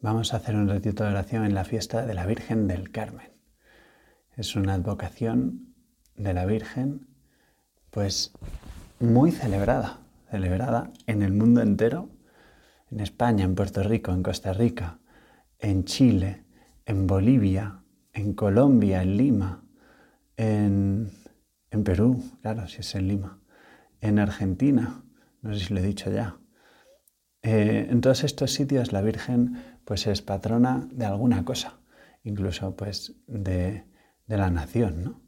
vamos a hacer un ratito de oración en la fiesta de la Virgen del Carmen. Es una advocación de la Virgen, pues muy celebrada, celebrada en el mundo entero, en España, en Puerto Rico, en Costa Rica, en Chile, en Bolivia, en Colombia, en Lima, en, Perú, claro, si es en Lima, en Argentina, no sé si lo he dicho ya. Eh, en todos estos sitios la Virgen pues es patrona de alguna cosa, incluso pues de, la nación, ¿no?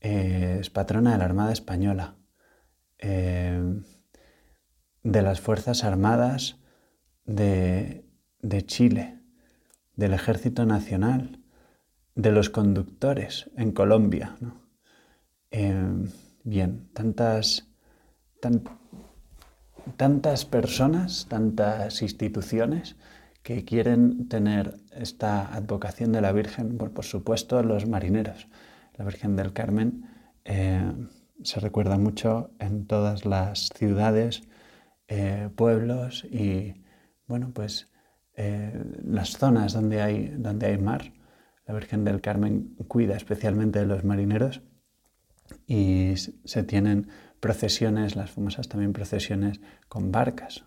Eh, es patrona de la Armada Española, eh, de las Fuerzas Armadas de, Chile, del Ejército Nacional, de los conductores en Colombia. Eh, bien, tantas, tantas personas, tantas instituciones que quieren tener esta advocación de la Virgen, por, supuesto los marineros. La Virgen del Carmen eh, se recuerda mucho en todas las ciudades, eh, pueblos y, bueno, pues eh, las zonas donde hay, donde hay mar. La Virgen del Carmen cuida especialmente de los marineros y se tienen procesiones, las famosas también procesiones con barcas,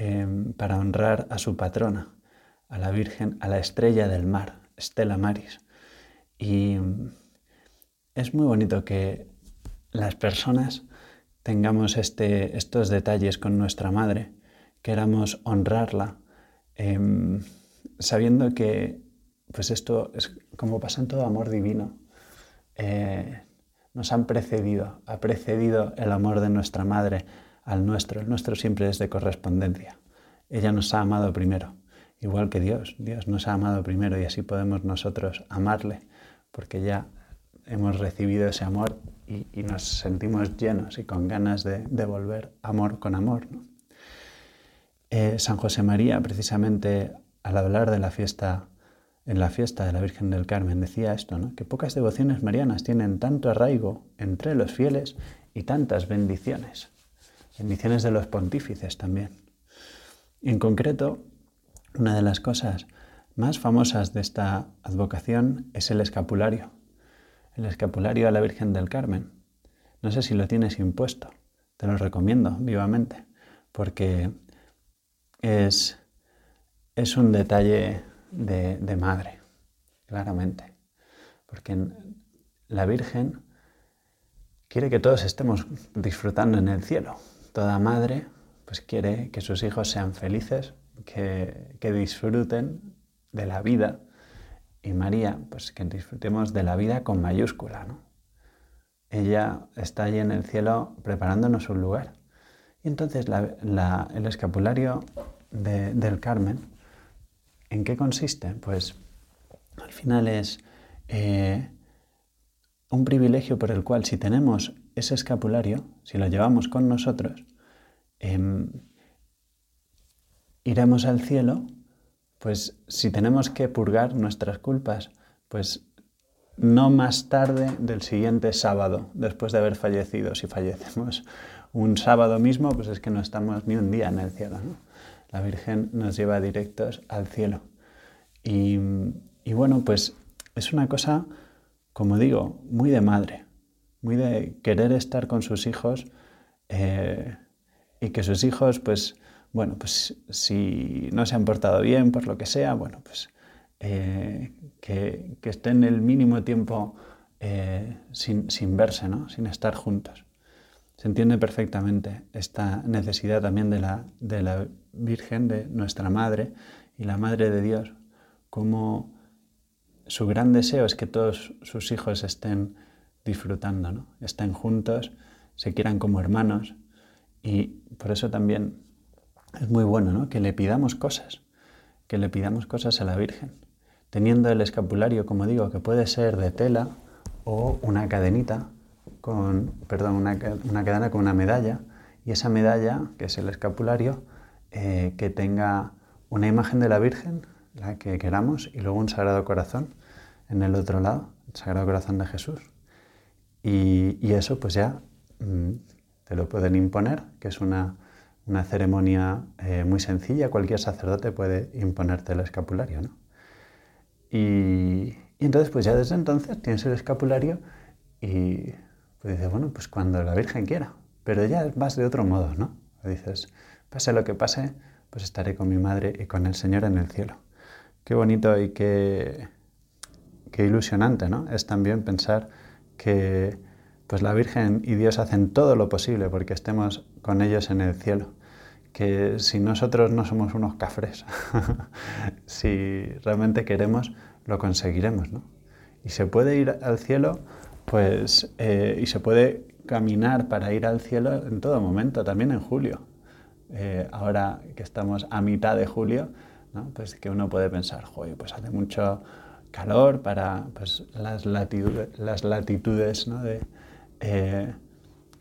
em, para honrar a su patrona, a la Virgen, a la estrella del mar, Estela Maris. Y es muy bonito que las personas tengamos este, estos detalles con nuestra madre, queramos honrarla, em, sabiendo que pues esto es como pasa en todo amor divino. Eh, nos han precedido, ha precedido el amor de nuestra madre al nuestro. El nuestro siempre es de correspondencia. Ella nos ha amado primero, igual que Dios. Dios nos ha amado primero y así podemos nosotros amarle, porque ya hemos recibido ese amor y, nos sentimos llenos y con ganas de devolver amor con amor. Eh, San José María, precisamente al hablar de la fiesta, en la fiesta de la Virgen del Carmen, decía esto, ¿no? que pocas devociones marianas tienen tanto arraigo entre los fieles y tantas bendiciones. Bendiciones de los pontífices también. en concreto, una de las cosas más famosas de esta advocación es el escapulario el escapulario a la Virgen del Carmen. No sé si lo tienes impuesto, te lo recomiendo vivamente, porque es, es un detalle de, madre, claramente. Porque la Virgen quiere que todos estemos disfrutando en el cielo. Toda madre pues quiere que sus hijos sean felices, que, que disfruten de la vida y María, pues que disfrutemos de la vida con mayúscula, ¿no? Ella está allí en el cielo preparándonos un lugar. Y entonces el escapulario del Carmen, ¿en qué consiste? Pues al final es eh, un privilegio por el cual si tenemos ese escapulario, si lo llevamos con nosotros, em, iremos al cielo pues si tenemos que purgar nuestras culpas, pues no más tarde del siguiente sábado, después de haber fallecido. Si fallecemos un sábado mismo, pues es que no estamos ni un día en el cielo. La Virgen nos lleva directos al cielo. Y, bueno, pues es una cosa, como digo, muy de madre, de querer estar con sus hijos eh, y que sus hijos, pues, bueno, pues si no se han portado bien, por lo que sea, bueno, pues eh, que, estén el mínimo tiempo eh, sin, verse, ¿no? sin estar juntos. Se entiende perfectamente esta necesidad también de la, de la Virgen, de nuestra Madre y la Madre de Dios, como su gran deseo es que todos sus hijos estén disfrutando, ¿no? estén juntos, se quieran como hermanos y por eso también es muy bueno, ¿no? Que le pidamos cosas, que le pidamos cosas a la Virgen, teniendo el escapulario, como digo, que puede ser de tela o una cadenita con, perdón, una, cadena con una medalla, y esa medalla, que es el escapulario, eh, que tenga una imagen de la Virgen, la que queramos, y luego un Sagrado Corazón en el otro lado, el Sagrado Corazón de Jesús. Y, eso pues ya mm, te lo pueden imponer, que es una una ceremonia eh, muy sencilla, cualquier sacerdote puede imponerte el escapulario, ¿no? Y, entonces, pues ya desde entonces tienes el escapulario y pues dices, bueno, pues cuando la Virgen quiera, pero ya vas de otro modo, ¿no? Dices, pase lo que pase, pues estaré con mi madre y con el Señor en el cielo. Qué bonito y qué, qué ilusionante, ¿no? Es también pensar que pues la Virgen y Dios hacen todo lo posible porque estemos con ellos en el cielo. Que si nosotros no somos unos cafres, si realmente queremos, lo conseguiremos, ¿no? Y se puede ir al cielo, pues, eh, y se puede caminar para ir al cielo en todo momento, también en julio. Eh, ahora que estamos a mitad de julio, ¿no? pues que uno puede pensar, joder, pues hace mucho calor para pues, las latitudes, las latitudes ¿no? de, eh,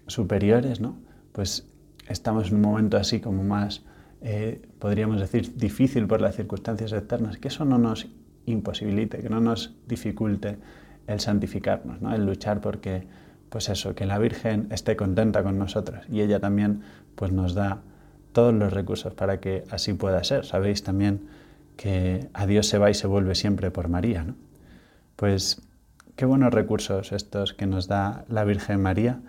superiores, ¿no? pues estamos en un momento así como más, eh, podríamos decir, difícil por las circunstancias externas, que eso no nos imposibilite, que no nos dificulte el santificarnos, ¿no? el luchar porque, pues eso, que la Virgen esté contenta con nosotros y ella también pues nos da todos los recursos para que así pueda ser. Sabéis también que a Dios se va y se vuelve siempre por María, ¿no? Pues qué buenos recursos estos que nos da la Virgen María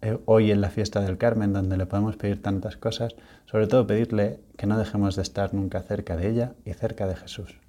eh, hoy en la fiesta del Carmen, donde le podemos pedir tantas cosas, sobre todo pedirle que no dejemos de estar nunca cerca de ella y cerca de Jesús.